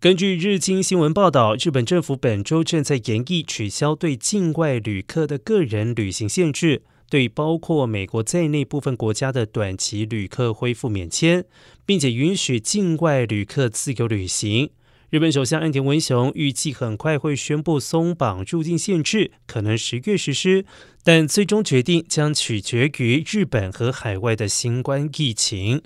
根据日经新闻报道日本政府本周正在研议取消对境外旅客的个人旅行限制对包括美国在内部分国家的短期旅客恢复免签并且允许境外旅客自由旅行。日本首相岸田文雄预计很快会宣布松绑入境限制可能十月实施但最终决定将取决于日本和海外的新冠疫情。